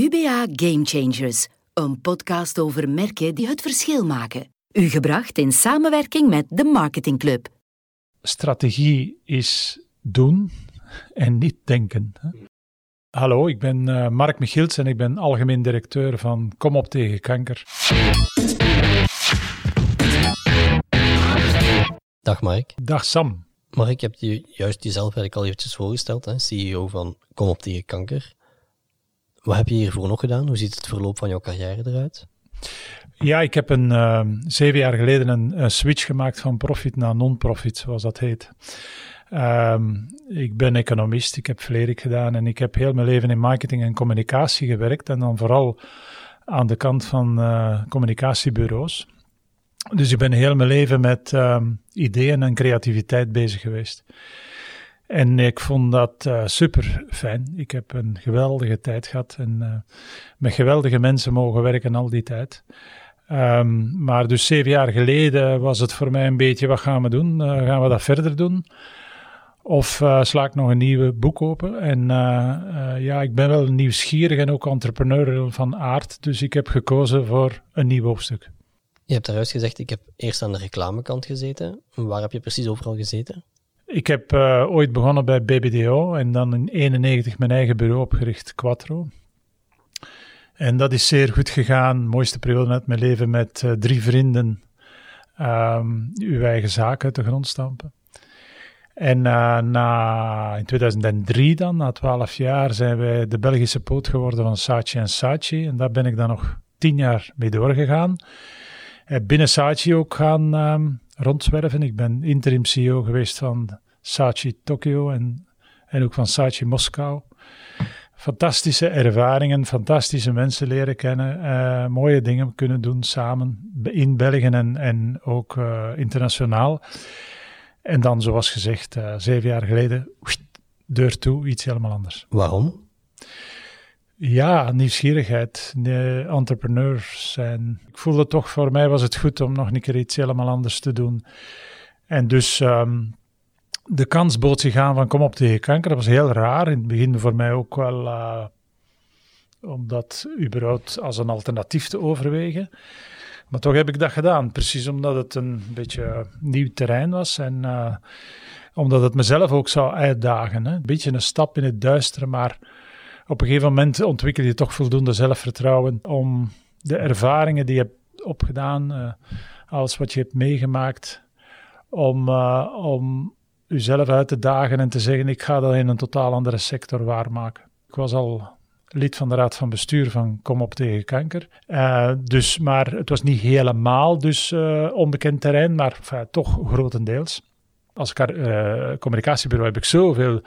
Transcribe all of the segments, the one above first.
UBA Game Changers, een podcast over merken die het verschil maken. U gebracht in samenwerking met de Marketing Club. Strategie is doen en niet denken. Hallo, ik ben uh, Mark Michiels en ik ben algemeen directeur van Kom op tegen kanker. Dag Mark. Dag Sam. Mark, je hebt je juist jezelf eigenlijk al eventjes voorgesteld, hè? CEO van Kom op tegen kanker. Wat heb je hiervoor nog gedaan? Hoe ziet het verloop van jouw carrière eruit? Ja, ik heb een, uh, zeven jaar geleden een, switch gemaakt van profit naar non-profit, zoals dat heet. Um, ik ben economist, ik heb Vlerik gedaan en ik heb heel mijn leven in marketing en communicatie gewerkt. En dan vooral aan de kant van uh, communicatiebureaus. Dus ik ben heel mijn leven met um, ideeën en creativiteit bezig geweest. En ik vond dat uh, super fijn. Ik heb een geweldige tijd gehad en uh, met geweldige mensen mogen werken al die tijd. Um, maar dus zeven jaar geleden was het voor mij een beetje, wat gaan we doen? Uh, gaan we dat verder doen? Of sla ik nog een nieuwe boek open? En ja, ik ben wel nieuwsgierig en ook entrepreneur van aard. Dus ik heb gekozen voor een nieuw hoofdstuk. Je hebt daaruit gezegd, ik heb eerst aan de reclamekant gezeten. Waar heb je precies overal gezeten? Ik heb uh, ooit begonnen bij BBDO en dan in 91 mijn eigen bureau opgericht, Quattro. En dat is zeer goed gegaan. Mooiste periode uit mijn leven met uh, drie vrienden um, uw eigen zaken uit de grond stampen. En uh, na, in 2003 dan, na twaalf jaar, zijn wij de Belgische poot geworden van Saatchi en Saatchi. En daar ben ik dan nog tien jaar mee doorgegaan. binnen Saatchi ook gaan um, rondzwerven. Ik ben interim CEO geweest van Saatchi Tokyo en, en ook van Saatchi Moskou. Fantastische ervaringen, fantastische mensen leren kennen, uh, mooie dingen kunnen doen samen in België en, en ook uh, internationaal. En dan, zoals gezegd, uh, zeven jaar geleden, deur toe, iets helemaal anders. Waarom? Ja, nieuwsgierigheid, entrepreneurs zijn. Ik voelde toch, voor mij was het goed om nog een keer iets helemaal anders te doen. En dus um, de kans bood zich aan van kom op tegen kanker. Dat was heel raar. In het begin voor mij ook wel uh, om dat überhaupt als een alternatief te overwegen. Maar toch heb ik dat gedaan. Precies omdat het een beetje nieuw terrein was. En uh, omdat het mezelf ook zou uitdagen. Hè. Een beetje een stap in het duistere, maar op een gegeven moment ontwikkel je toch voldoende zelfvertrouwen om de ervaringen die je hebt opgedaan, uh, alles wat je hebt meegemaakt, om, uh, om jezelf uit te dagen en te zeggen: ik ga dat in een totaal andere sector waarmaken. Ik was al lid van de raad van bestuur van Kom op tegen kanker. Uh, dus, maar het was niet helemaal dus onbekend terrein, maar toch grotendeels als uh, communicatiebureau heb ik zoveel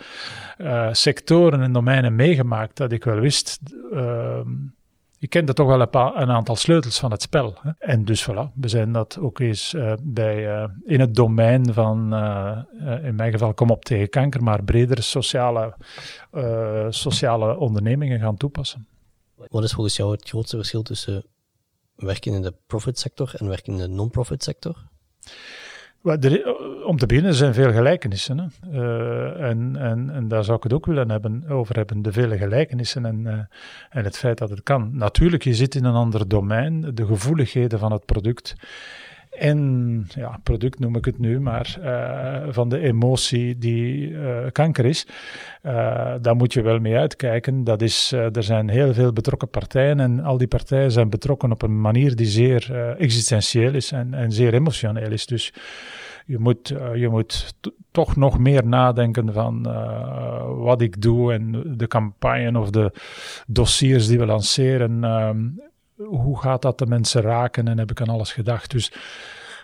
uh, sectoren en domeinen meegemaakt dat ik wel wist. Uh, ik kende toch wel een, paar, een, aantal sleutels van het spel. Hè? En dus voilà, we zijn dat ook eens uh, bij, in het domein van, in mijn geval, kom op tegen kanker, maar bredere sociale, sociale ondernemingen gaan toepassen. Wat is volgens jou het grootste verschil tussen werken in de profit sector en werken in de non-profit sector? Om te beginnen zijn veel gelijkenissen. Hè? Uh, en, en, en daar zou ik het ook willen hebben, over hebben, de vele gelijkenissen en, uh, en het feit dat het kan. Natuurlijk, je zit in een ander domein, de gevoeligheden van het product. En ja, product noem ik het nu, maar uh, van de emotie die kanker is, daar moet je wel mee uitkijken. Dat is, er zijn heel veel betrokken partijen en al die partijen zijn betrokken op een manier die zeer existentieel is en, en zeer emotioneel is. Dus je moet, je moet toch nog meer nadenken van wat ik doe en de campagne of de dossiers die we lanceren. Uh, hoe gaat dat de mensen raken en heb ik aan alles gedacht. Dus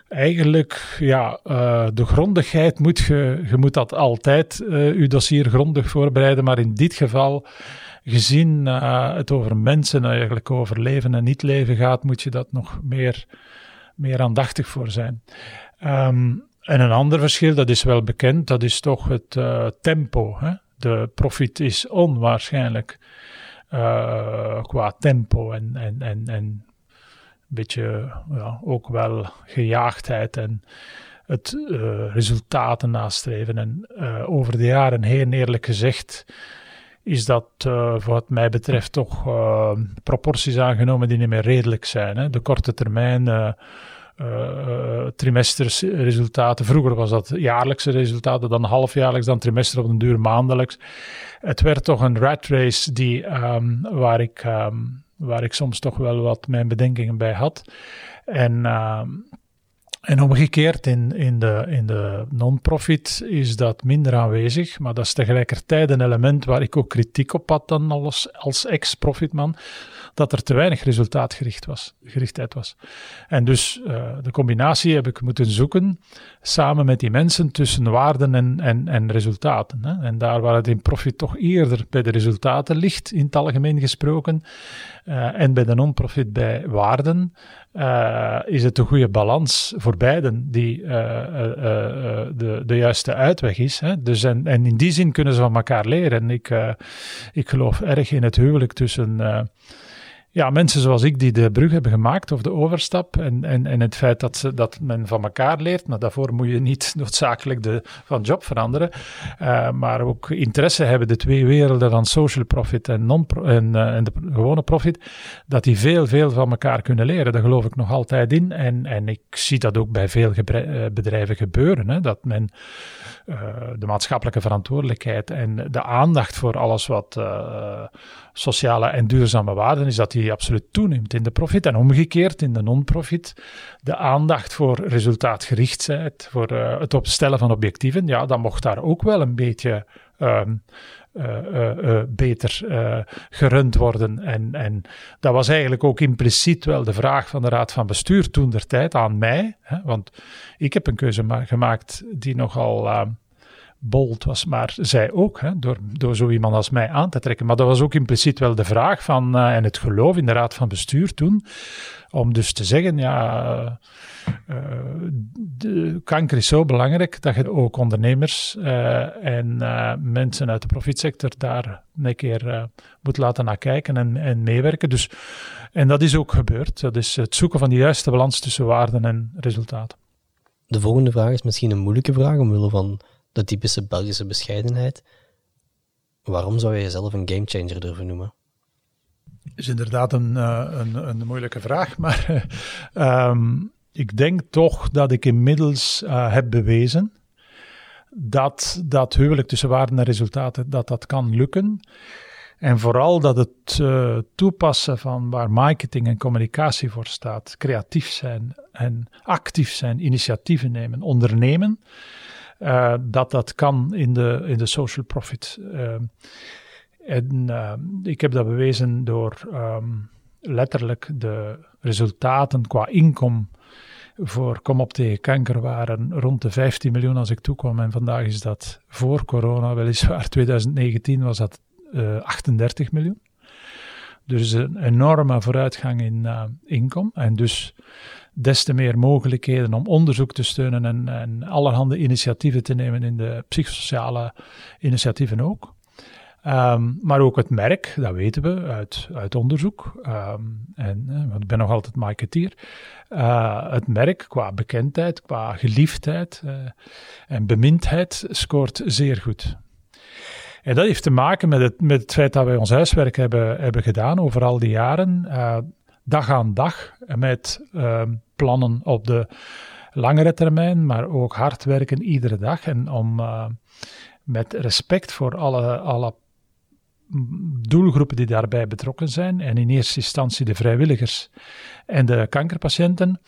eigenlijk, ja, uh, de grondigheid moet je, je moet dat altijd, uh, je dossier grondig voorbereiden, maar in dit geval, gezien uh, het over mensen, eigenlijk over leven en niet leven gaat, moet je dat nog meer, meer aandachtig voor zijn. Um, en een ander verschil, dat is wel bekend, dat is toch het tempo. Hè? De profit is onwaarschijnlijk qua tempo en, en, en, en een beetje ja, ook wel gejaagdheid en het uh, resultaten nastreven. En over de jaren heen, eerlijk gezegd, is dat uh, wat mij betreft toch proporties aangenomen die niet meer redelijk zijn. Hè. De korte termijn trimestersresultaten. Vroeger was dat jaarlijkse resultaten, dan halfjaarlijks, dan trimester op een duur maandelijks. Het werd toch een rat race die, um, waar, ik, um, waar ik soms toch wel wat mijn bedenkingen bij had. En um, en omgekeerd, in, in de, in de non-profit is dat minder aanwezig, maar dat is tegelijkertijd een element waar ik ook kritiek op had dan als, als ex-profitman, dat er te weinig resultaatgericht was, gerichtheid was. En dus uh, de combinatie heb ik moeten zoeken, samen met die mensen, tussen waarden en, en, en resultaten. Hè. En daar waar het in profit toch eerder bij de resultaten ligt, in het algemeen gesproken, uh, en bij de non-profit bij waarden, uh, is het een goede balans voor beiden die uh, de, de juiste uitweg is. Hè? Dus en, en in die zin kunnen ze van elkaar leren. En ik, ik geloof erg in het huwelijk tussen ja, mensen zoals ik die de brug hebben gemaakt of de overstap en, en, en het feit dat, ze, dat men van elkaar leert, maar daarvoor moet je niet noodzakelijk de, van job veranderen, uh, maar ook interesse hebben, de twee werelden van social profit en, non en, uh, en de gewone profit, dat die veel, veel van elkaar kunnen leren. Daar geloof ik nog altijd in en, en ik zie dat ook bij veel eh, bedrijven gebeuren, hè, dat men de maatschappelijke verantwoordelijkheid en de aandacht voor alles wat sociale en duurzame waarden is dat die absoluut toeneemt in de profit. En omgekeerd in de non-profit, de aandacht voor resultaatgerichtheid, voor uh, het opstellen van objectieven, ja, dan mocht daar ook wel een beetje um, uh, uh, beter gerund worden. En, en dat was eigenlijk ook impliciet wel de vraag van de Raad van Bestuur toen der tijd aan mij. Hè, want ik heb een keuze gemaakt die nogal bold was, maar zij ook, hè, door, door zo iemand als mij aan te trekken. Maar dat was ook impliciet wel de vraag van, uh, en het geloof in de Raad van Bestuur toen, om dus te zeggen, ja, uh, de kanker is zo belangrijk dat je ook ondernemers uh, en mensen uit de profitsector daar een keer moet laten naar kijken en, en meewerken. Dus, en dat is ook gebeurd. Dat is het zoeken van de juiste balans tussen waarden en resultaten. De volgende vraag is misschien een moeilijke vraag, omwille van de typische Belgische bescheidenheid. Waarom zou je jezelf een gamechanger durven noemen? is inderdaad een, uh, een, een, moeilijke vraag, maar um, ik denk toch dat ik inmiddels uh, heb bewezen dat dat huwelijk tussen waarden en resultaten, dat dat kan lukken. En vooral dat het toepassen van waar marketing en communicatie voor staat, creatief zijn en actief zijn, initiatieven nemen, ondernemen, uh, dat dat kan in de, in de social profit. Uh, en uh, ik heb dat bewezen door um, letterlijk de resultaten qua inkom voor Kom op tegen kanker waren rond de 15 miljoen als ik toekwam. En vandaag is dat voor corona, weliswaar 2019 was dat 38 miljoen. Dus een enorme vooruitgang in inkom. En dus des te meer mogelijkheden om onderzoek te steunen en, en allerhande initiatieven te nemen in de psychosociale initiatieven ook. Um, maar ook het merk, dat weten we uit, uit onderzoek. Um, en, uh, ik ben nog altijd marketeer. Uh, het merk qua bekendheid, qua geliefdheid uh, en bemindheid scoort zeer goed. En dat heeft te maken met het, met het feit dat wij ons huiswerk hebben, hebben gedaan over al die jaren dag aan dag met uh, plannen op de langere termijn, maar ook hard werken iedere dag. En om uh, met respect voor alle, alle doelgroepen die daarbij betrokken zijn, en in eerste instantie de vrijwilligers en de kankerpatiënten,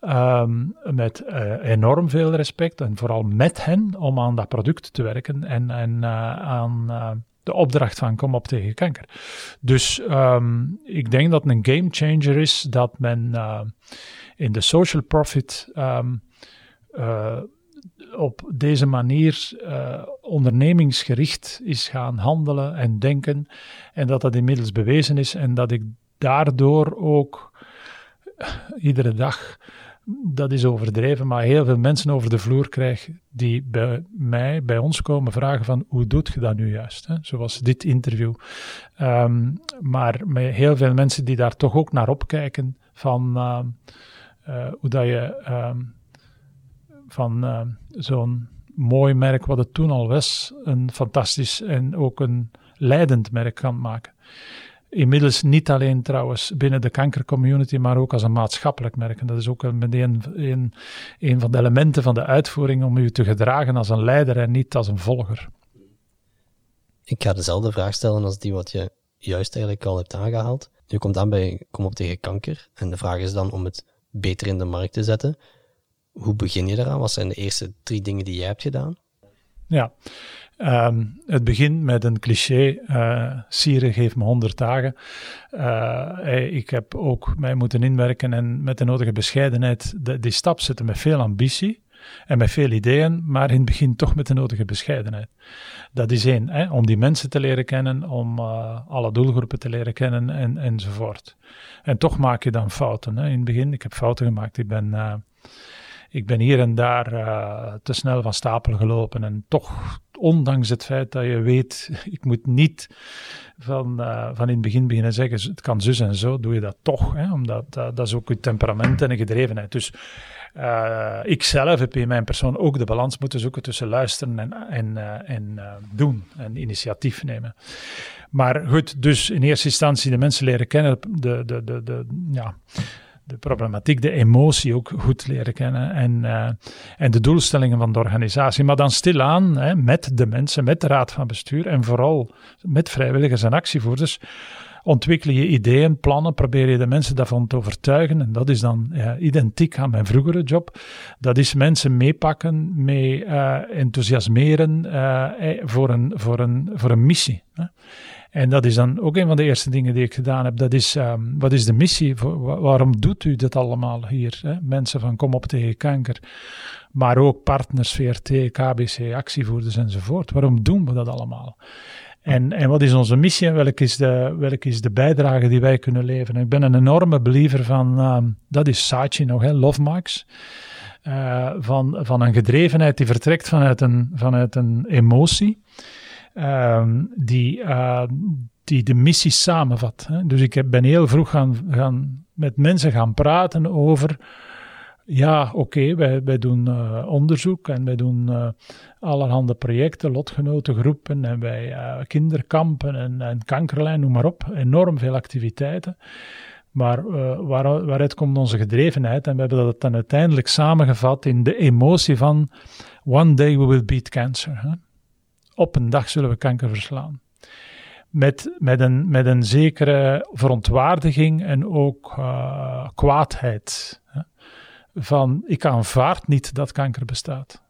um, met uh, enorm veel respect en vooral met hen om aan dat product te werken en, en uh, aan de opdracht van kom op tegen kanker. Dus um, ik denk dat een game changer is dat men uh, in de social profit um, uh, op deze manier uh, ondernemingsgericht is gaan handelen en denken. En dat dat inmiddels bewezen is en dat ik daardoor ook iedere dag dat is overdreven, maar heel veel mensen over de vloer krijg die bij mij, bij ons komen vragen van hoe doet je dat nu juist? Hè? Zoals dit interview. Um, maar met heel veel mensen die daar toch ook naar opkijken van uh, uh, hoe dat je um, van zo'n mooi merk wat het toen al was, een fantastisch en ook een leidend merk kan maken. Inmiddels niet alleen trouwens binnen de kankercommunity, maar ook als een maatschappelijk merk. En dat is ook meteen een, een van de elementen van de uitvoering om u te gedragen als een leider en niet als een volger. Ik ga dezelfde vraag stellen als die wat je juist eigenlijk al hebt aangehaald. Je komt aan bij Kom op tegen kanker. En de vraag is dan om het beter in de markt te zetten. Hoe begin je daaraan? Wat zijn de eerste drie dingen die jij hebt gedaan? Ja, ehm, het begint met een cliché. Uh, Sire geeft me 100 dagen. Uh, ik heb ook mij moeten inwerken en met de nodige bescheidenheid de, die stap zetten met veel ambitie en met veel ideeën, maar in het begin toch met de nodige bescheidenheid. Dat is één, hè, om die mensen te leren kennen, om uh, alle doelgroepen te leren kennen en, enzovoort. En toch maak je dan fouten. Hè. In het begin, ik heb fouten gemaakt. Ik ben, ik ben hier en daar uh, te snel van stapel gelopen en toch ondanks het feit dat je weet, ik moet niet van, uh, van in het begin beginnen zeggen, het kan zus en zo, doe je dat toch. Hè? Omdat dat is ook je temperament en je gedrevenheid. Dus uh, ik zelf heb in mijn persoon ook de balans moeten zoeken tussen luisteren en, en, en doen en initiatief nemen. Maar goed, dus in eerste instantie de mensen leren kennen, de, de, de, de, ja, de problematiek, de emotie ook goed leren kennen en, uh, en de doelstellingen van de organisatie. Maar dan stilaan hè, met de mensen, met de raad van bestuur en vooral met vrijwilligers en actievoerders ontwikkel je ideeën, plannen, probeer je de mensen daarvan te overtuigen. En dat is dan ja, identiek aan mijn vroegere job. Dat is mensen meepakken, mee uh, enthousiasmeren uh, voor, een, voor, een, voor een missie. Hè. En dat is dan ook een van de eerste dingen die ik gedaan heb. Dat is, um, wat is de missie? Waarom doet u dit allemaal hier? Hè? Mensen van Kom op tegen kanker. Maar ook partners, VRT, KBC, actievoerders enzovoort. Waarom doen we dat allemaal? En, en wat is onze missie en welke is, de, welke is de bijdrage die wij kunnen leveren? Ik ben een enorme believer van, um, dat is Saatchi nog, hè, Love Marks. Uh, van, van een gedrevenheid die vertrekt vanuit een, vanuit een emotie. Um, die, uh, die de missie samenvat. Hè. Dus ik heb, ben heel vroeg gaan, gaan met mensen gaan praten over. Ja, oké, wij, wij doen uh, onderzoek en wij doen uh, allerhande projecten, lotgenotengroepen en wij kinderkampen en, en kankerlijn, noem maar op. Enorm veel activiteiten. Maar waar, waaruit komt onze gedrevenheid? En we hebben dat dan uiteindelijk samengevat in de emotie van One day we will beat cancer. Hè? Op een dag zullen we kanker verslaan. Met, met, een, met een zekere verontwaardiging en ook uh, kwaadheid. Van ik aanvaard niet dat kanker bestaat.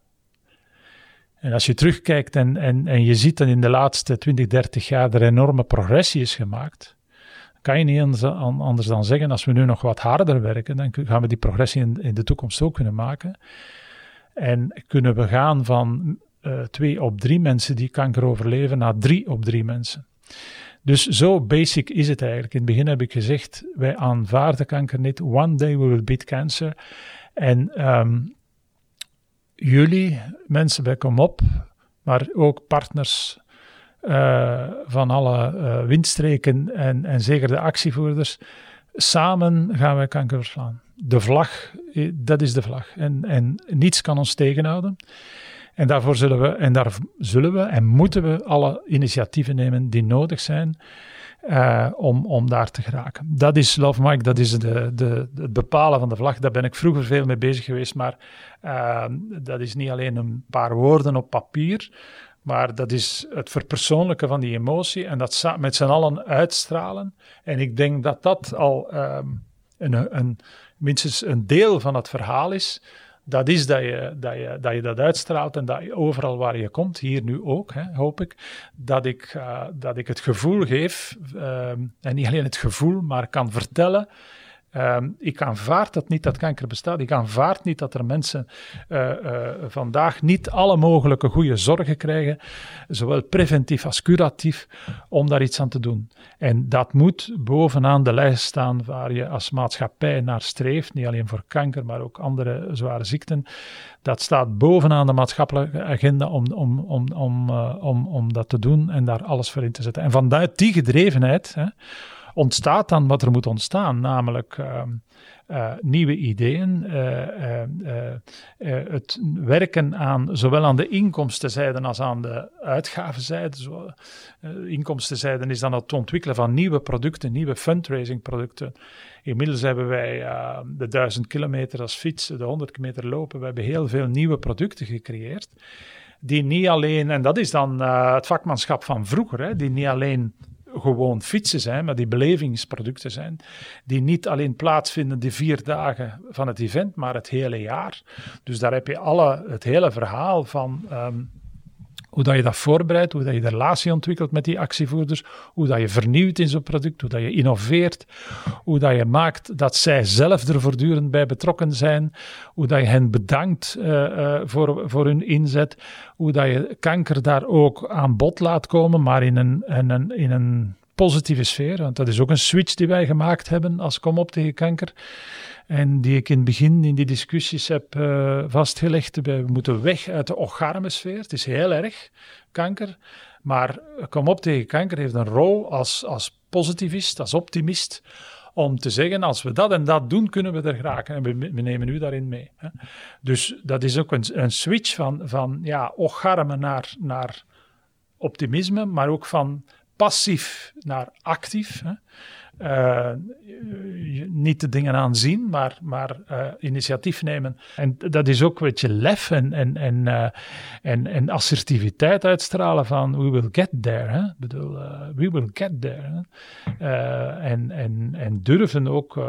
En als je terugkijkt en, en, en je ziet dat in de laatste 20, 30 jaar er enorme progressie is gemaakt, kan je niet anders, anders dan zeggen, als we nu nog wat harder werken, dan gaan we die progressie in, in de toekomst ook kunnen maken. En kunnen we gaan van uh, twee op drie mensen die kanker overleven naar drie op drie mensen. Dus zo basic is het eigenlijk. In het begin heb ik gezegd, wij aanvaarden kanker niet. One day we will beat cancer. En um, jullie, mensen bij Kom Op, maar ook partners uh, van alle uh, windstreken en, en zeker de actievoerders, samen gaan wij kanker verslaan. De vlag, dat is de vlag. En, en niets kan ons tegenhouden. En daarvoor zullen we, en daar zullen we en moeten we alle initiatieven nemen die nodig zijn uh, om, om daar te geraken. Dat is Love Mike, dat is de, de, het bepalen van de vlag. Daar ben ik vroeger veel mee bezig geweest, maar uh, dat is niet alleen een paar woorden op papier, maar dat is het verpersoonlijken van die emotie en dat met z'n allen uitstralen. En ik denk dat dat al um, een, een, minstens een deel van het verhaal is dat is dat je, dat, je, dat je dat uitstraalt en dat je overal waar je komt, hier nu ook, hè, hoop ik, dat ik, uh, dat ik het gevoel geef, uh, en niet alleen het gevoel, maar kan vertellen Um, ik aanvaard dat niet dat kanker bestaat. Ik aanvaard niet dat er mensen uh, uh, vandaag niet alle mogelijke goede zorgen krijgen, zowel preventief als curatief, om daar iets aan te doen. En dat moet bovenaan de lijst staan waar je als maatschappij naar streeft, niet alleen voor kanker, maar ook andere zware ziekten. Dat staat bovenaan de maatschappelijke agenda om, om, om, om, uh, om, om dat te doen en daar alles voor in te zetten. En vanuit die gedrevenheid, hè, ontstaat dan wat er moet ontstaan, namelijk ehm, uh, nieuwe ideeën, uh, uh, het werken aan zowel aan de inkomstenzijde als aan de uitgavenzijde. Zo, inkomstenzijde is dan het ontwikkelen van nieuwe producten, nieuwe fundraising producten. Inmiddels hebben wij de 1000 kilometer als fietsen, de 100 kilometer lopen. We hebben heel veel nieuwe producten gecreëerd. Die niet alleen, en dat is dan het vakmanschap van vroeger, hè, die niet alleen gewoon fietsen zijn, maar die belevingsproducten zijn, die niet alleen plaatsvinden die vier dagen van het event, maar het hele jaar. Dus daar heb je alle, het hele verhaal van ehm, hoe dat je dat voorbereidt, hoe dat je de relatie ontwikkelt met die actievoerders, hoe dat je vernieuwt in zo'n product, hoe dat je innoveert, hoe dat je maakt dat zij zelf er voortdurend bij betrokken zijn, hoe dat je hen bedankt uh, uh, voor, voor hun inzet, hoe dat je kanker daar ook aan bod laat komen, maar in een, in een, in een positieve sfeer, want dat is ook een switch die wij gemaakt hebben als Kom op tegen kanker. En die ik in het begin in die discussies heb uh, vastgelegd. We moeten weg uit de ocharme sfeer. Het is heel erg, kanker. Maar Kom op tegen kanker heeft een rol als, als positivist, als optimist. Om te zeggen, als we dat en dat doen, kunnen we er geraken. En we, we nemen u daarin mee. Hè. Dus dat is ook een, een switch van, van ja, ocharme naar, naar optimisme, maar ook van passief naar actief. Hè. Uh, niet de dingen aanzien, maar, maar uh, initiatief nemen. En dat is ook een beetje lef en, en, en, uh, en, en assertiviteit uitstralen van we will get there. Hè? Ik bedoel, we will get there. en, en, en durven ook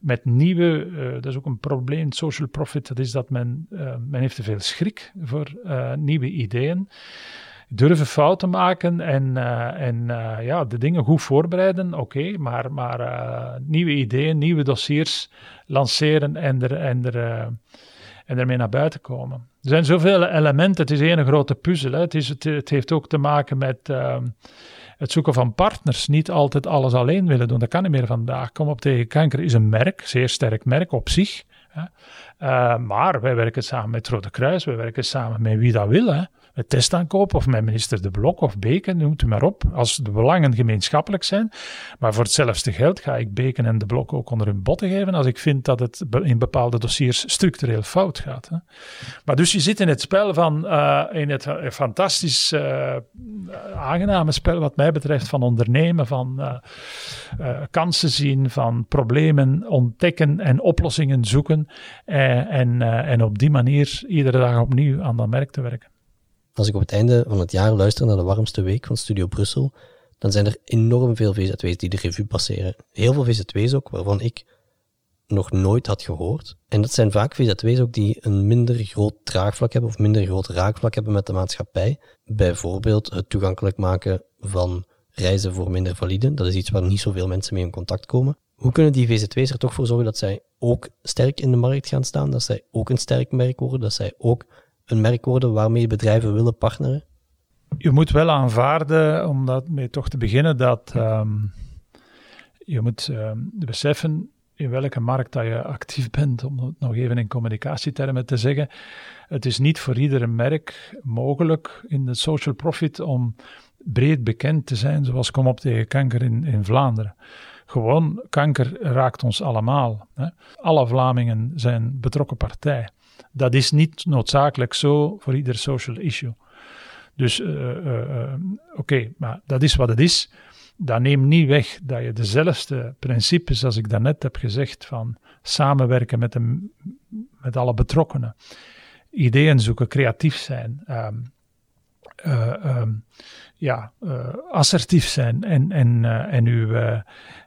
met nieuwe, dat is ook een probleem, social profit, dat is dat men, men heeft te veel schrik voor nieuwe ideeën durven fouten maken en, uh, en uh, ja, de dingen goed voorbereiden, oké, maar, maar uh, nieuwe ideeën, nieuwe dossiers lanceren en, er, en, er, en ermee naar buiten komen. Er zijn zoveel elementen, het is één grote puzzel. Hè. Het, is, het, het, heeft ook te maken met ehm, het zoeken van partners. Niet altijd alles alleen willen doen, dat kan niet meer vandaag. Kom op tegen kanker is een merk, zeer sterk merk op zich. Hè. maar wij werken samen met Rode Kruis, wij werken samen met wie dat wil. Hè met testaankoop of met minister De Blok of Beken, noemt u maar op, als de belangen gemeenschappelijk zijn. Maar voor hetzelfde geld ga ik Beken en De Blok ook onder hun botten geven als ik vind dat het in bepaalde dossiers structureel fout gaat. Hè. Maar dus je zit in het spel van, uh, in het uh, fantastisch uh, aangename spel wat mij betreft van ondernemen, van kansen zien, van problemen ontdekken en oplossingen zoeken en, en op die manier iedere dag opnieuw aan dat merk te werken als ik op het einde van het jaar luister naar de warmste week van Studio Brussel, dan zijn er enorm veel VZW's die de revue passeren. Heel veel VZW's ook, waarvan ik nog nooit had gehoord. En dat zijn vaak VZW's ook die een minder groot draagvlak hebben of minder groot raakvlak hebben met de maatschappij. Bijvoorbeeld het toegankelijk maken van reizen voor minder validen. Dat is iets waar niet zoveel mensen mee in contact komen. Hoe kunnen die VZW's er toch voor zorgen dat zij ook sterk in de markt gaan staan, dat zij ook een sterk merk worden, dat zij ook een merk worden waarmee bedrijven willen partneren? Je moet wel aanvaarden, om dat mee toch te beginnen, dat um, je moet um, beseffen in welke markt dat je actief bent, om het nog even in communicatietermen te zeggen. Het is niet voor iedere merk mogelijk in de social profit om breed bekend te zijn, zoals Kom op tegen kanker in, in Vlaanderen. Gewoon, kanker raakt ons allemaal. Hè. Alle Vlamingen zijn betrokken partij. Dat is niet noodzakelijk zo voor ieder social issue. Dus uh, uh, oké, maar dat is wat het is. Dat neemt niet weg dat je dezelfde principes, als ik daarnet heb gezegd, van samenwerken met, de, met alle betrokkenen, ideeën zoeken, creatief zijn, um, um, ja, uh, assertief zijn en, en, uh, en, uw, uh,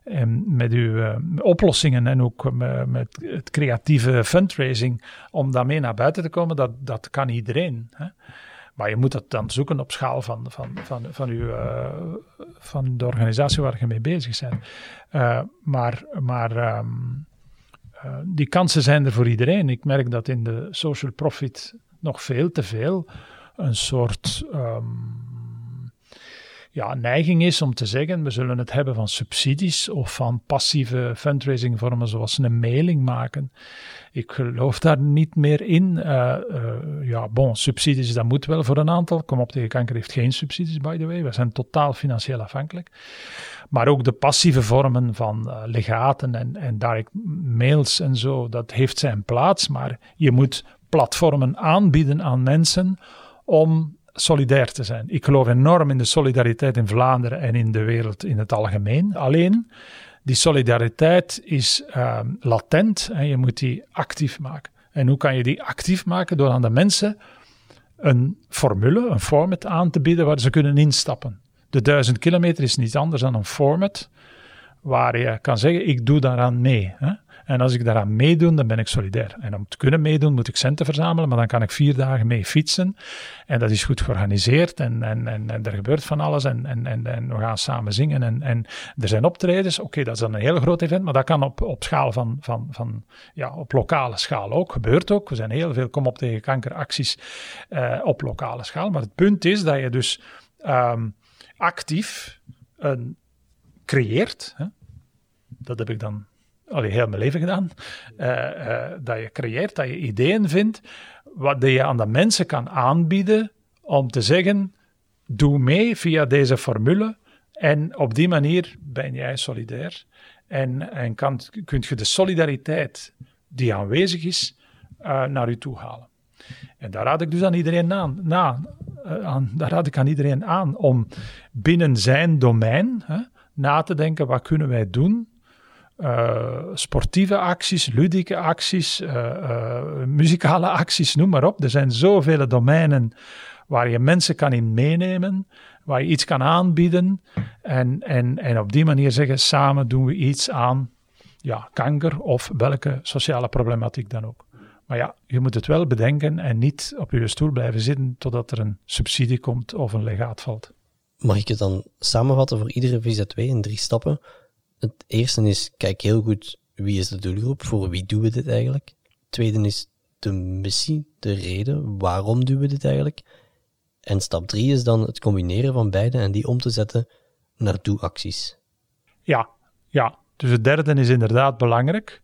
en met uw oplossingen en ook met het creatieve fundraising om daarmee naar buiten te komen, dat, dat kan iedereen. Hè? Maar je moet dat dan zoeken op schaal van, van, van, van, uw, van de organisatie waar je mee bezig bent. maar maar um, die kansen zijn er voor iedereen. Ik merk dat in de social profit nog veel te veel een soort um, ja, neiging is om te zeggen, we zullen het hebben van subsidies of van passieve fundraising vormen zoals een mailing maken. Ik geloof daar niet meer in. Uh, uh, ja, bon, subsidies, dat moet wel voor een aantal. Kom op tegen kanker heeft geen subsidies, by the way. We zijn totaal financieel afhankelijk. Maar ook de passieve vormen van uh, legaten en, en direct mails en zo, dat heeft zijn plaats. Maar je moet platformen aanbieden aan mensen om solidair te zijn. Ik geloof enorm in de solidariteit in Vlaanderen en in de wereld in het algemeen. Alleen, die solidariteit is uh, latent en je moet die actief maken. En hoe kan je die actief maken? Door aan de mensen een formule, een format aan te bieden waar ze kunnen instappen. De duizend kilometer is niets anders dan een format waar je kan zeggen, ik doe daaraan mee. Hè? En als ik daaraan meedoe, dan ben ik solidair. En om te kunnen meedoen, moet ik centen verzamelen, maar dan kan ik vier dagen mee fietsen. En dat is goed georganiseerd en, en, en, en er gebeurt van alles en, en, en, en we gaan samen zingen. En, en er zijn optredens, oké, dat is dan een heel groot event, maar dat kan op, op schaal van, van, van, ja, op lokale schaal ook, gebeurt ook. Er zijn heel veel kom op tegen kankeracties uh, op lokale schaal. Maar het punt is dat je dus um, actief een creëert. Hè? Dat heb ik dan allee, heel mijn leven gedaan. Uh, uh, dat je creëert, dat je ideeën vindt, wat je aan de mensen kan aanbieden om te zeggen, doe mee via deze formule en op die manier ben jij solidair en, en kan, kunt je de solidariteit die aanwezig is uh, naar u toe halen. En daar raad ik dus aan iedereen aan, na, aan, daar raad ik aan iedereen aan om binnen zijn domein hè, na te denken, wat kunnen wij doen uh, sportieve acties, ludieke acties, uh, uh, muzikale acties, noem maar op. Er zijn zoveel domeinen waar je mensen kan in meenemen, waar je iets kan aanbieden en, en, en op die manier zeggen, samen doen we iets aan ja, kanker of welke sociale problematiek dan ook. Maar ja, je moet het wel bedenken en niet op je stoel blijven zitten totdat er een subsidie komt of een legaat valt. Mag ik het dan samenvatten voor iedere VZ2 in drie stappen? Het eerste is, kijk heel goed wie is de doelgroep, voor wie doen we dit eigenlijk. Het tweede is de missie, de reden, waarom doen we dit eigenlijk. En stap drie is dan het combineren van beide en die om te zetten naar doe-acties. Ja, ja. Dus het derde is inderdaad belangrijk.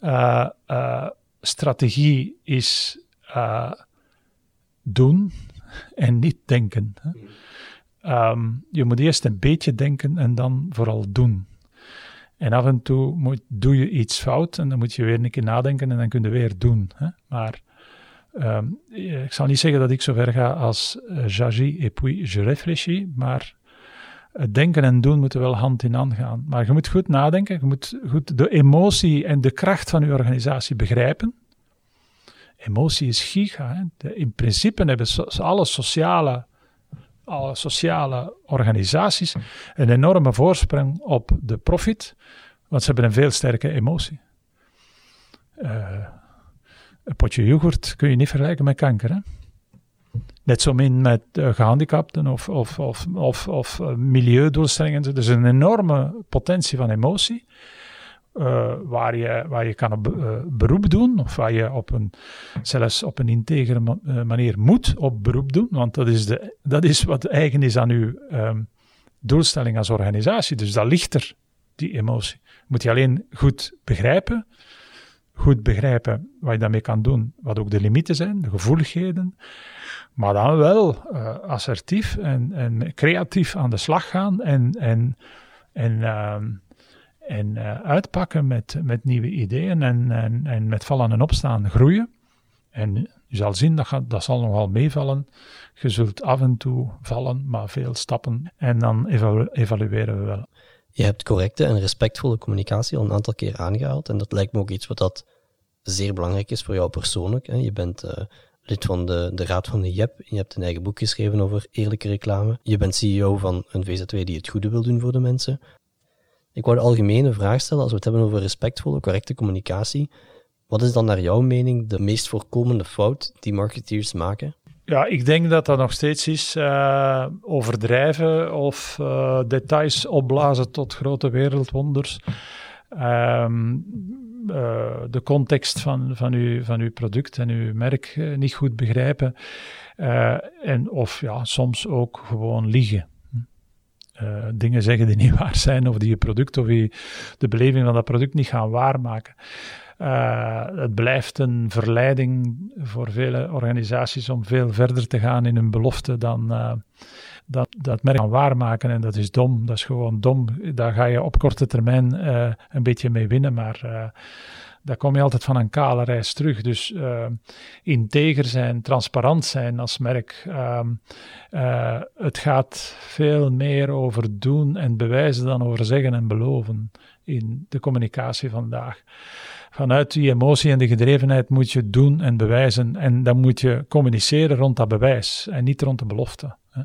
Uh, uh, strategie is uh, doen en niet denken. Hè? Um, je moet eerst een beetje denken en dan vooral doen. En af en toe doe je iets fout en dan moet je weer een keer nadenken en dan kun je weer doen. Hè? Maar um, ik zal niet zeggen dat ik zo ver ga als uh, j'agis et puis je réfléchis, maar het denken en doen moeten wel hand in hand gaan. Maar je moet goed nadenken, je moet goed de emotie en de kracht van je organisatie begrijpen. Emotie is giga. Hè? De, in principe hebben so, alle sociale sociale organisaties een enorme voorsprong op de profit, want ze hebben een veel sterke emotie. Uh, een potje yoghurt kun je niet vergelijken met kanker. Hè? Net zo min met uh, gehandicapten of, of, of, of, of uh, milieudoelstellingen. Er is een enorme potentie van emotie. Uh, waar, je, waar je kan op uh, beroep doen, of waar je op een, zelfs op een integere uh, manier moet op beroep doen, want dat is, de, dat is wat eigen is aan uw um, doelstelling als organisatie. Dus dat ligt er, die emotie. Moet je alleen goed begrijpen, goed begrijpen wat je daarmee kan doen, wat ook de limieten zijn, de gevoeligheden, maar dan wel assertief en, en creatief aan de slag gaan en, en, en uh, en uh, uitpakken met, met nieuwe ideeën en, en, en met vallen en opstaan groeien. En je zal zien, dat, gaat, dat zal nogal meevallen. Je zult af en toe vallen, maar veel stappen. En dan evalu evalueren we wel. Je hebt correcte en respectvolle communicatie al een aantal keer aangehaald. En dat lijkt me ook iets wat dat zeer belangrijk is voor jou persoonlijk. Hè. Je bent uh, lid van de, de Raad van de JEP. Je hebt een eigen boek geschreven over eerlijke reclame. Je bent CEO van een VZW die het goede wil doen voor de mensen. Ik wou de algemene vraag stellen, als we het hebben over respectvolle, correcte communicatie. Wat is dan naar jouw mening de meest voorkomende fout die marketeers maken? Ja, ik denk dat dat nog steeds is uh, overdrijven of uh, details opblazen tot grote wereldwonders. Um, uh, de context van, van, uw, van uw product en uw merk niet goed begrijpen. en of ja, soms ook gewoon liegen. Uh, dingen zeggen die niet waar zijn, of die je product of je, de beleving van dat product niet gaan waarmaken. Uh, het blijft een verleiding voor vele organisaties om veel verder te gaan in hun belofte dan uh, dat, dat merk gaan waarmaken. En dat is dom, dat is gewoon dom. Daar ga je op korte termijn een beetje mee winnen, maar daar kom je altijd van een kale reis terug. Dus uh, integer zijn, transparant zijn als merk. Uh, uh, het gaat veel meer over doen en bewijzen dan over zeggen en beloven in de communicatie vandaag. Vanuit die emotie en de gedrevenheid moet je doen en bewijzen. En dan moet je communiceren rond dat bewijs en niet rond de belofte. Hè.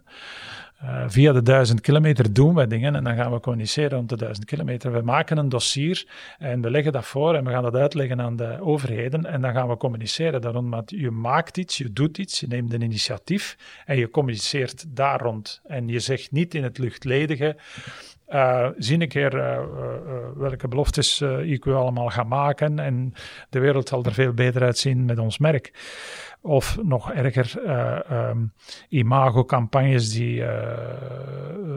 Uh, via de duizend kilometer doen we dingen en dan gaan we communiceren rond de duizend kilometer. We maken een dossier en we leggen dat voor en we gaan dat uitleggen aan de overheden en dan gaan we communiceren daarom. Want je maakt iets, je doet iets, je neemt een initiatief en je communiceert daar rond. En je zegt niet in het luchtledige, uh, zie een keer uh, welke beloftes ik u allemaal ga maken en de wereld zal er veel beter uitzien met ons merk. Of nog erger, um, imago-campagnes die,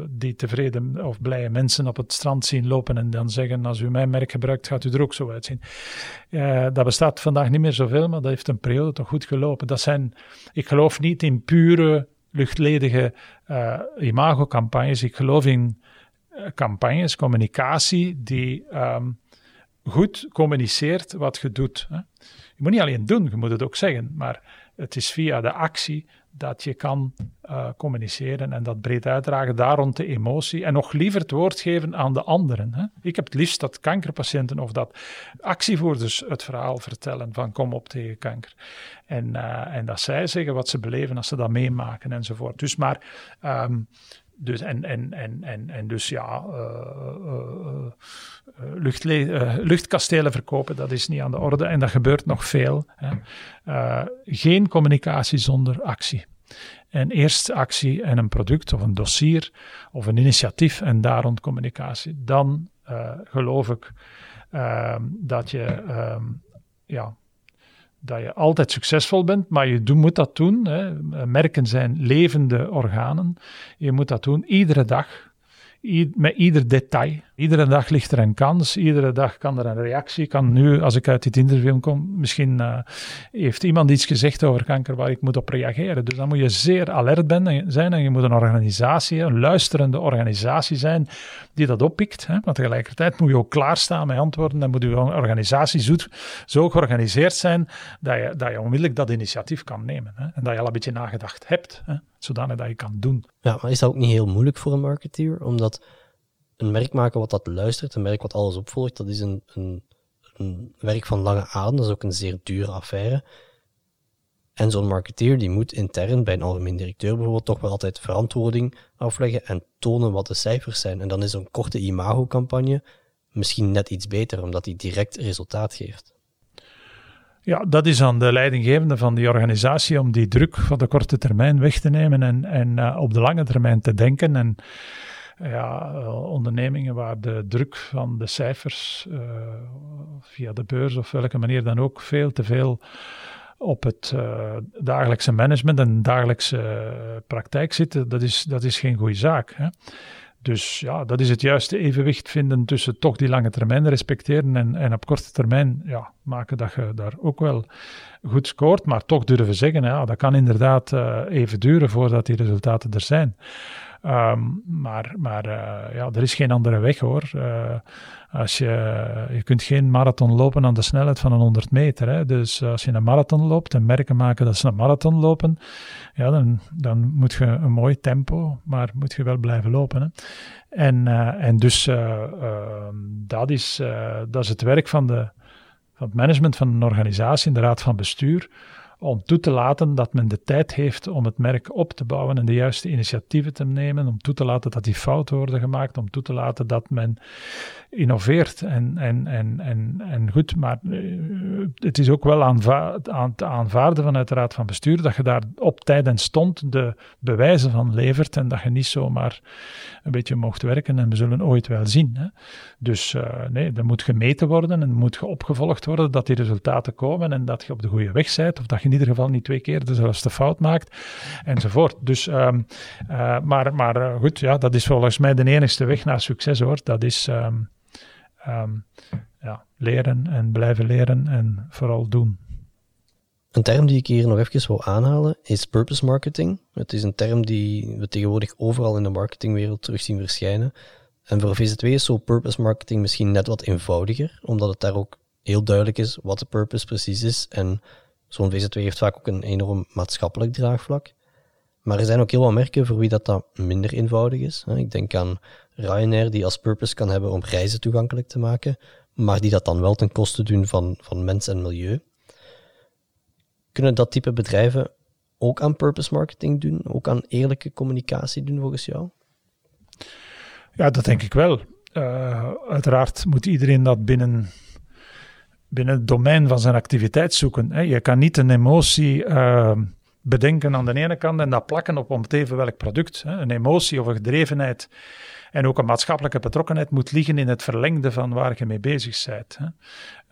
die tevreden of blije mensen op het strand zien lopen en dan zeggen: Als u mijn merk gebruikt, gaat u er ook zo uitzien. dat bestaat vandaag niet meer zoveel, maar dat heeft een periode toch goed gelopen. Dat zijn, ik geloof niet in pure luchtledige imago-campagnes. Ik geloof in campagnes, communicatie die um, goed communiceert wat je doet. Hè. Moet niet alleen doen, je moet het ook zeggen, maar het is via de actie dat je kan uh, communiceren en dat breed uitdragen, daar rond de emotie en nog liever het woord geven aan de anderen. Hè. Ik heb het liefst dat kankerpatiënten of dat actievoerders het verhaal vertellen van kom op tegen kanker. En, uh, en dat zij zeggen wat ze beleven als ze dat meemaken enzovoort. Dus maar um, dus en, en, en, en, en dus ja, uh, uh, luchtkastelen verkopen, dat is niet aan de orde en dat gebeurt nog veel. Hè. geen communicatie zonder actie. En eerst actie en een product of een dossier of een initiatief en daar rond communicatie. Dan geloof ik ehm, dat je ehm, ja, dat je altijd succesvol bent, maar je moet dat doen. Hè. Merken zijn levende organen. Je moet dat doen iedere dag, met ieder detail. Iedere dag ligt er een kans, iedere dag kan er een reactie. Kan nu, als ik uit dit interview kom, misschien uh, heeft iemand iets gezegd over kanker waar ik moet op reageren. Dus dan moet je zeer alert zijn en je moet een organisatie, een luisterende organisatie zijn die dat oppikt. Hè? Want tegelijkertijd moet je ook klaarstaan met antwoorden. Dan moet je organisatie zo, zo georganiseerd zijn dat je, dat je onmiddellijk dat initiatief kan nemen. Hè? En dat je al een beetje nagedacht hebt, hè? zodanig dat je kan doen. Ja, maar is dat ook niet heel moeilijk voor een marketeer? Omdat een merk maken wat dat luistert, een merk wat alles opvolgt, dat is een, een, een werk van lange adem, dat is ook een zeer dure affaire. En zo'n marketeer die moet intern bij een algemeen directeur bijvoorbeeld toch wel altijd verantwoording afleggen en tonen wat de cijfers zijn. En dan is een korte imago-campagne misschien net iets beter, omdat die direct resultaat geeft. Ja, dat is aan de leidinggevende van die organisatie om die druk van de korte termijn weg te nemen en, en uh, op de lange termijn te denken. En ja, uh, ondernemingen waar de druk van de cijfers uh, via de beurs of welke manier dan ook veel te veel op het dagelijkse management en dagelijkse praktijk zitten, dat is, dat is geen goede zaak. Hè? Dus ja, dat is het juiste evenwicht vinden tussen toch die lange termijn respecteren en, en op korte termijn ja, maken dat je daar ook wel goed scoort, maar toch durven zeggen, ja, dat kan inderdaad even duren voordat die resultaten er zijn. Um, maar maar uh, ja, er is geen andere weg hoor. Uh, als je, je kunt geen marathon lopen aan de snelheid van een 100 meter. Hè. Dus als je een marathon loopt en merken maken dat ze een marathon lopen, ja, dan, dan moet je een mooi tempo, maar moet je wel blijven lopen. Hè. En, uh, en dus uh, dat, is, dat is het werk van, de, van het management van een organisatie, in de raad van bestuur, om toe te laten dat men de tijd heeft om het merk op te bouwen en de juiste initiatieven te nemen, om toe te laten dat die fouten worden gemaakt, om toe te laten dat men innoveert en, en, en, en, en goed, maar uh, het is ook wel aanva aan te aanvaarden vanuit de Raad van Bestuur dat je daar op tijd en stond de bewijzen van levert en dat je niet zomaar een beetje mocht werken en we zullen ooit wel zien. Hè. Dus uh, nee, er moet gemeten worden en moet opgevolgd worden dat die resultaten komen en dat je op de goede weg bent of dat je in ieder geval niet twee keer dezelfde fout maakt, enzovoort. Dus, ehm, eh, maar, maar eh, goed, ja, dat is volgens mij de enigste weg naar succes hoor. Dat is ehm, ehm, ja, leren en blijven leren en vooral doen. Een term die ik hier nog even wil aanhalen is purpose marketing. Het is een term die we tegenwoordig overal in de marketingwereld terug zien verschijnen. En voor VZW is zo purpose marketing misschien net wat eenvoudiger, omdat het daar ook heel duidelijk is wat de purpose precies is. En zo'n VZW heeft vaak ook een enorm maatschappelijk draagvlak. Maar er zijn ook heel wat merken voor wie dat, dat minder eenvoudig is. Ik denk aan Ryanair, die als purpose kan hebben om reizen toegankelijk te maken, maar die dat dan wel ten koste doen van, van mens en milieu. Kunnen dat type bedrijven ook aan purpose marketing doen, ook aan eerlijke communicatie doen volgens jou? Ja, dat denk ik wel. Uh, uiteraard moet iedereen dat binnen, binnen het domein van zijn activiteit zoeken. Hè. Je kan niet een emotie uh, bedenken aan de ene kant en dat plakken op om even welk product. Hè. Een emotie of een gedrevenheid en ook een maatschappelijke betrokkenheid moet liggen in het verlengde van waar je mee bezig bent. Hè.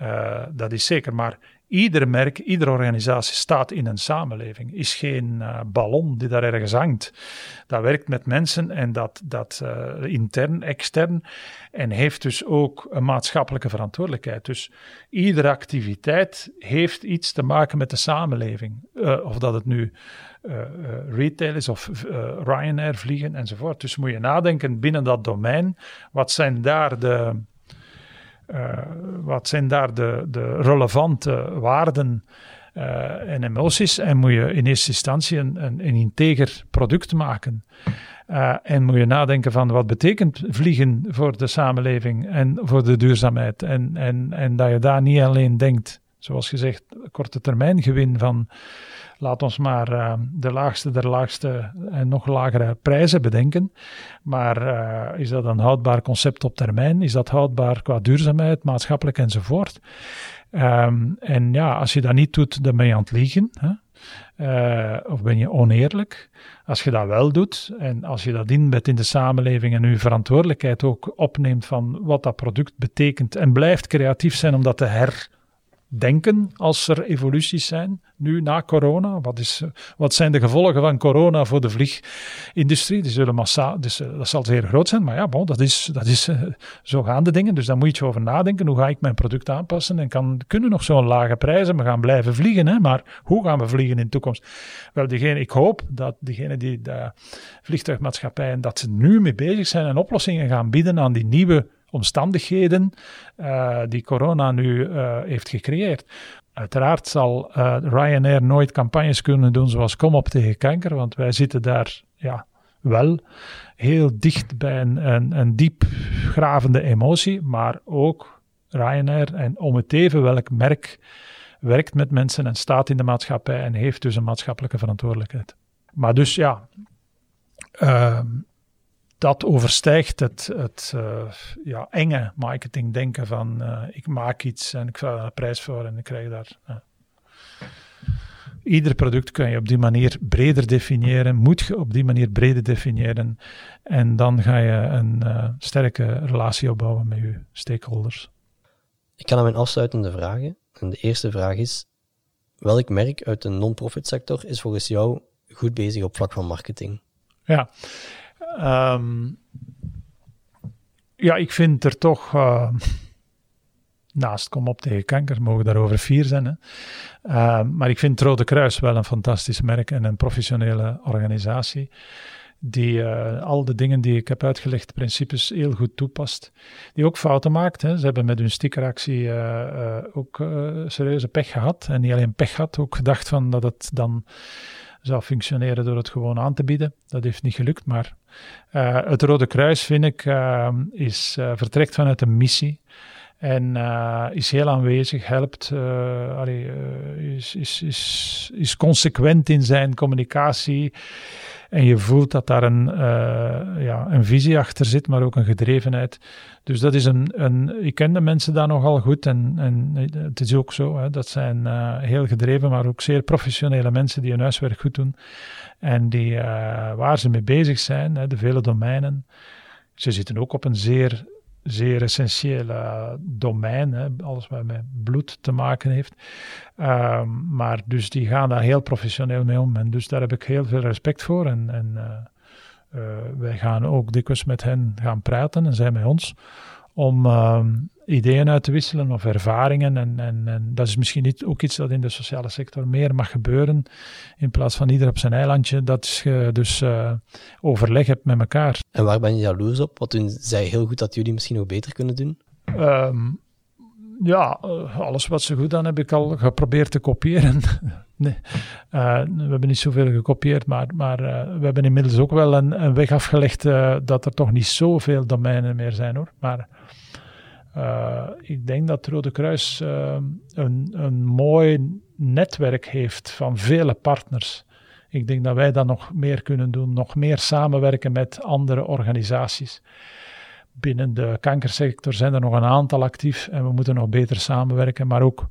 Uh, dat is zeker, maar Ieder merk, iedere organisatie staat in een samenleving. Is geen uh, ballon die daar ergens hangt. Dat werkt met mensen en dat, dat uh, intern, extern. En heeft dus ook een maatschappelijke verantwoordelijkheid. Dus iedere activiteit heeft iets te maken met de samenleving. Of dat het nu retail is of Ryanair vliegen enzovoort. Dus moet je nadenken binnen dat domein. Wat zijn daar de wat zijn daar de, de relevante waarden en emoties? En moet je in eerste instantie een, een, een integer product maken. En moet je nadenken van wat betekent vliegen voor de samenleving en voor de duurzaamheid. En, en, en dat je daar niet alleen denkt, zoals gezegd, korte termijn gewin van laat ons maar uh, de laagste der laagste en nog lagere prijzen bedenken. Maar uh, is dat een houdbaar concept op termijn? Is dat houdbaar qua duurzaamheid, maatschappelijk enzovoort? Um, en ja, als je dat niet doet, dan ben je aan het liegen. Hè? Uh, of ben je oneerlijk? Als je dat wel doet en als je dat inbedt in de samenleving en je verantwoordelijkheid ook opneemt van wat dat product betekent en blijft creatief zijn om dat te her denken als er evoluties zijn, nu na corona. Wat, is, wat zijn de gevolgen van corona voor de vliegindustrie? Die zullen massaal, dus, eh, dat zal zeer groot zijn, maar ja, bon, dat is, dat is uh, zo gaan de dingen. Dus daar moet je over nadenken. Hoe ga ik mijn product aanpassen? En kan, kunnen nog zo'n lage prijzen, we gaan blijven vliegen, hè, maar hoe gaan we vliegen in de toekomst? Wel, diegene, ik hoop dat diegenen die de vliegtuigmaatschappijen, dat ze nu mee bezig zijn en oplossingen gaan bieden aan die nieuwe omstandigheden uh, die corona nu uh, heeft gecreëerd. Uiteraard zal uh, Ryanair nooit campagnes kunnen doen zoals Kom op tegen kanker, want wij zitten daar ja, wel heel dicht bij een, een, een diepgravende emotie, maar ook Ryanair en om het even welk merk werkt met mensen en staat in de maatschappij en heeft dus een maatschappelijke verantwoordelijkheid. Maar dus ja, uh, dat overstijgt het, het uh, ja, enge marketingdenken van uh, ik maak iets en ik vraag daar een prijs voor en ik krijg daar. Uh. Ieder product kan je op die manier breder definiëren, moet je op die manier breder definiëren en dan ga je een sterke relatie opbouwen met je stakeholders. Ik ga naar mijn afsluitende vragen. En de eerste vraag is, welk merk uit de non-profit sector is volgens jou goed bezig op vlak van marketing? Ja, Um, ja, ik vind er toch. Uh, naast Kom op tegen kanker, mogen daarover vier zijn. Hè. Uh, maar ik vind Rode Kruis wel een fantastisch merk en een professionele organisatie. Die uh, al de dingen die ik heb uitgelegd, principes, heel goed toepast. Die ook fouten maakt. Hè. Ze hebben met hun stickeractie uh, ook serieuze pech gehad. En niet alleen pech gehad, ook gedacht van dat het dan zou functioneren door het gewoon aan te bieden. Dat heeft niet gelukt, maar uh, het Rode Kruis, vind ik, uh, is, uh, vertrekt vanuit een missie. En is heel aanwezig, helpt, is, is, is, is consequent in zijn communicatie. En je voelt dat daar een, uh, ja, een visie achter zit, maar ook een gedrevenheid. Dus dat is een, een ik ken de mensen daar nogal goed en, en het is ook zo. Hè, dat zijn uh, heel gedreven, maar ook zeer professionele mensen die hun huiswerk goed doen. En die, uh, waar ze mee bezig zijn, hè, de vele domeinen. Ze zitten ook op een zeer zeer essentiële domein, hè, alles wat met bloed te maken heeft. Ehm, maar dus die gaan daar heel professioneel mee om. En dus daar heb ik heel veel respect voor. En, en uh, wij gaan ook dikwijls met hen gaan praten en zij met ons om ehm, ideeën uit te wisselen of ervaringen. En, en, en, dat is misschien niet ook iets dat in de sociale sector meer mag gebeuren, in plaats van ieder op zijn eilandje, dat je dus uh, overleg hebt met elkaar. En waar ben je jaloers op? Wat doen zij heel goed dat jullie misschien nog beter kunnen doen? Um, ja, eh, alles wat ze goed aan heb ik al geprobeerd te kopiëren. nee, uh, we hebben niet zoveel gekopieerd, maar, maar uh, we hebben inmiddels ook wel een, een weg afgelegd dat er toch niet zoveel domeinen meer zijn hoor. Maar uh, ik denk dat het Rode Kruis uh, een, een mooi netwerk heeft van vele partners. Ik denk dat wij dat nog meer kunnen doen, nog meer samenwerken met andere organisaties. Binnen de kankersector zijn er nog een aantal actief en we moeten nog beter samenwerken, maar ook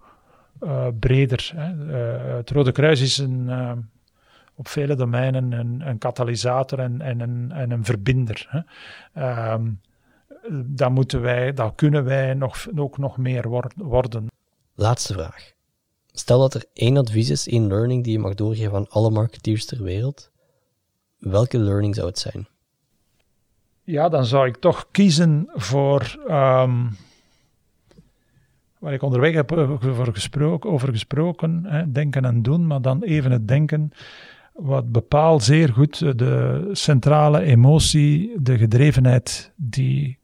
uh, breder. Hè. het Rode Kruis is een, op vele domeinen een, een katalysator en, en, een, en een verbinder. Hè. Ehm, dan moeten wij, dan kunnen wij nog, ook nog meer worden. Laatste vraag. Stel dat er één advies is, één learning die je mag doorgeven aan alle marketeers ter wereld. Welke learning zou het zijn? Ja, dan zou ik toch kiezen voor um, waar ik onderweg heb over gesproken, over gesproken hè, denken en doen, maar dan even het denken. Wat bepaalt zeer goed de centrale emotie, de gedrevenheid die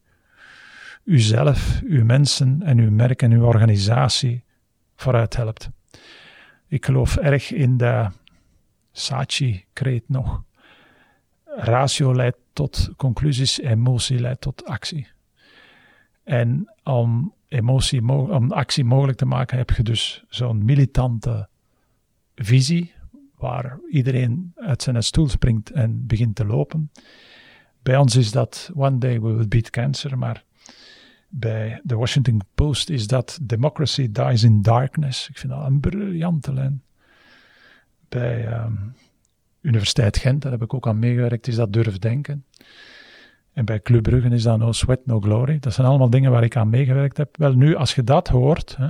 uzelf, uw mensen en uw merk en uw organisatie vooruit helpt. Ik geloof erg in de Saatchi-kreet nog. Ratio leidt tot conclusies, emotie leidt tot actie. En om, emotie, om actie mogelijk te maken heb je dus zo'n militante visie, waar iedereen uit zijn stoel springt en begint te lopen. Bij ons is dat One Day We Will Beat Cancer, maar bij de Washington Post is dat Democracy Dies in Darkness. Ik vind dat een briljante lijn. Bij um, Universiteit Gent, daar heb ik ook aan meegewerkt, is dat Durf Denken. En bij Club Brugge is dat No Sweat, No Glory. Dat zijn allemaal dingen waar ik aan meegewerkt heb. Wel, nu, als je dat hoort, hè,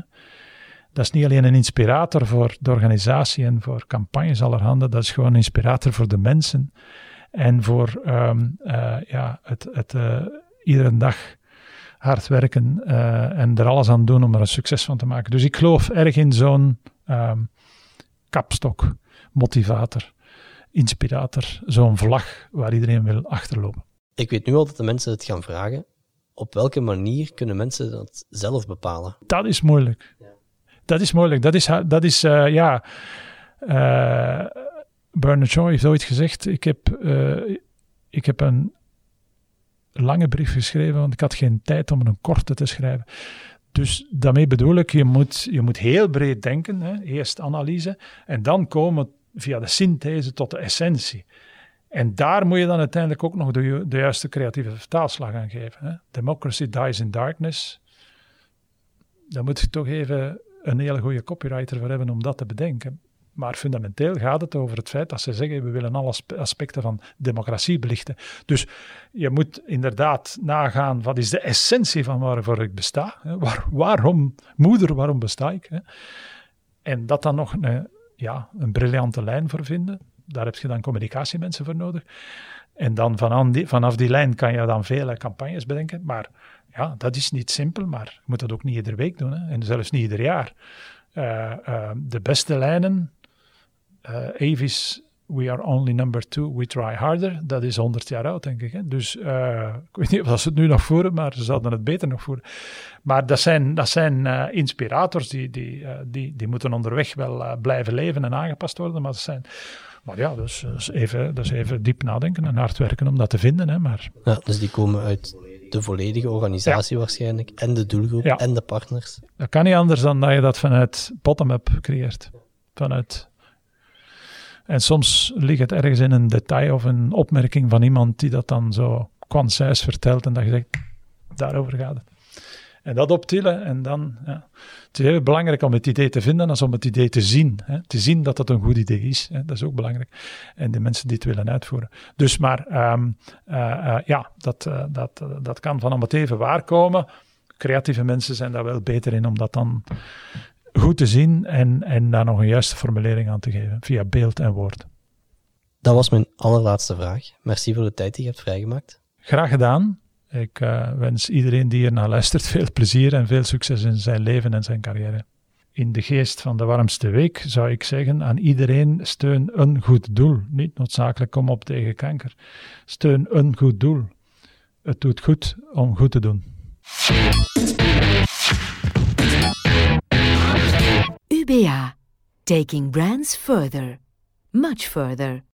dat is niet alleen een inspirator voor de organisatie en voor campagnes allerhande, dat is gewoon een inspirator voor de mensen en voor um, uh, ja, het, het uh, iedere dag hard werken uh, en er alles aan doen om er een succes van te maken. Dus ik geloof erg in zo'n um, kapstok, motivator, inspirator, zo'n vlag waar iedereen wil achterlopen. Ik weet nu al dat de mensen het gaan vragen. Op welke manier kunnen mensen dat zelf bepalen? Dat is moeilijk. Ja. Dat is moeilijk. Dat is, dat is uh, ja. Uh, Bernard Shaw heeft ooit gezegd: ik heb, ik heb een lange brief geschreven, want ik had geen tijd om een korte te schrijven. Dus daarmee bedoel ik, je moet, je moet heel breed denken. Hè? Eerst analyse en dan komen via de synthese tot de essentie. En daar moet je dan uiteindelijk ook nog de, juiste creatieve vertaalslag aan geven. Hè? Democracy dies in darkness. Daar moet je toch even een hele goede copywriter voor hebben om dat te bedenken. Maar fundamenteel gaat het over het feit dat ze zeggen: we willen alle aspecten van democratie belichten. Dus je moet inderdaad nagaan: wat is de essentie van waarvoor ik besta? Waar, waarom, moeder, waarom besta ik? En dat dan nog een, ja, een briljante lijn voor vinden. Daar heb je dan communicatiemensen voor nodig. En dan vanaf die, vanaf die lijn kan je dan vele campagnes bedenken. Maar ja, dat is niet simpel, maar je moet dat ook niet iedere week doen. Hè? En zelfs niet ieder jaar. Uh, uh, de beste lijnen uh, Avis, We Are Only Number Two, We Try Harder. Dat is 100 jaar oud, denk ik. Hè? Dus uh, ik weet niet of ze het nu nog voeren, maar ze zouden het beter nog voeren. Maar dat zijn, dat zijn uh, inspirators die, die, die, die moeten onderweg wel blijven leven en aangepast worden. Maar dat zijn... Maar ja, dus, dus even, dus even diep nadenken en hard werken om dat te vinden. Hè, maar... Ja, dus die komen uit de volledige organisatie ja. waarschijnlijk, en de doelgroep, ja. en de partners. Dat kan niet anders dan dat je dat vanuit bottom-up creëert. Vanuit en soms ligt het ergens in een detail of een opmerking van iemand die dat dan zo kwansijs vertelt en dat je zegt, daarover gaat het. En dat optillen en dan, ja. Het is heel belangrijk om het idee te vinden als om het idee te zien. Hè. Te zien dat het een goed idee is, hè. dat is ook belangrijk. En de mensen die het willen uitvoeren. Dus maar, ehm, eh, eh, ja, dat, uh, dat, dat kan van om het even waarkomen. Creatieve mensen zijn daar wel beter in om dat dan goed te zien en, en daar nog een juiste formulering aan te geven, via beeld en woord. Dat was mijn allerlaatste vraag. Merci voor de tijd die je hebt vrijgemaakt. Graag gedaan. Ik uh, wens iedereen die hier naar luistert veel plezier en veel succes in zijn leven en zijn carrière. In de geest van de warmste week zou ik zeggen aan iedereen steun een goed doel. Niet noodzakelijk kom op tegen kanker. Steun een goed doel. Het doet goed om goed te doen. UBA. Taking brands further. Much further.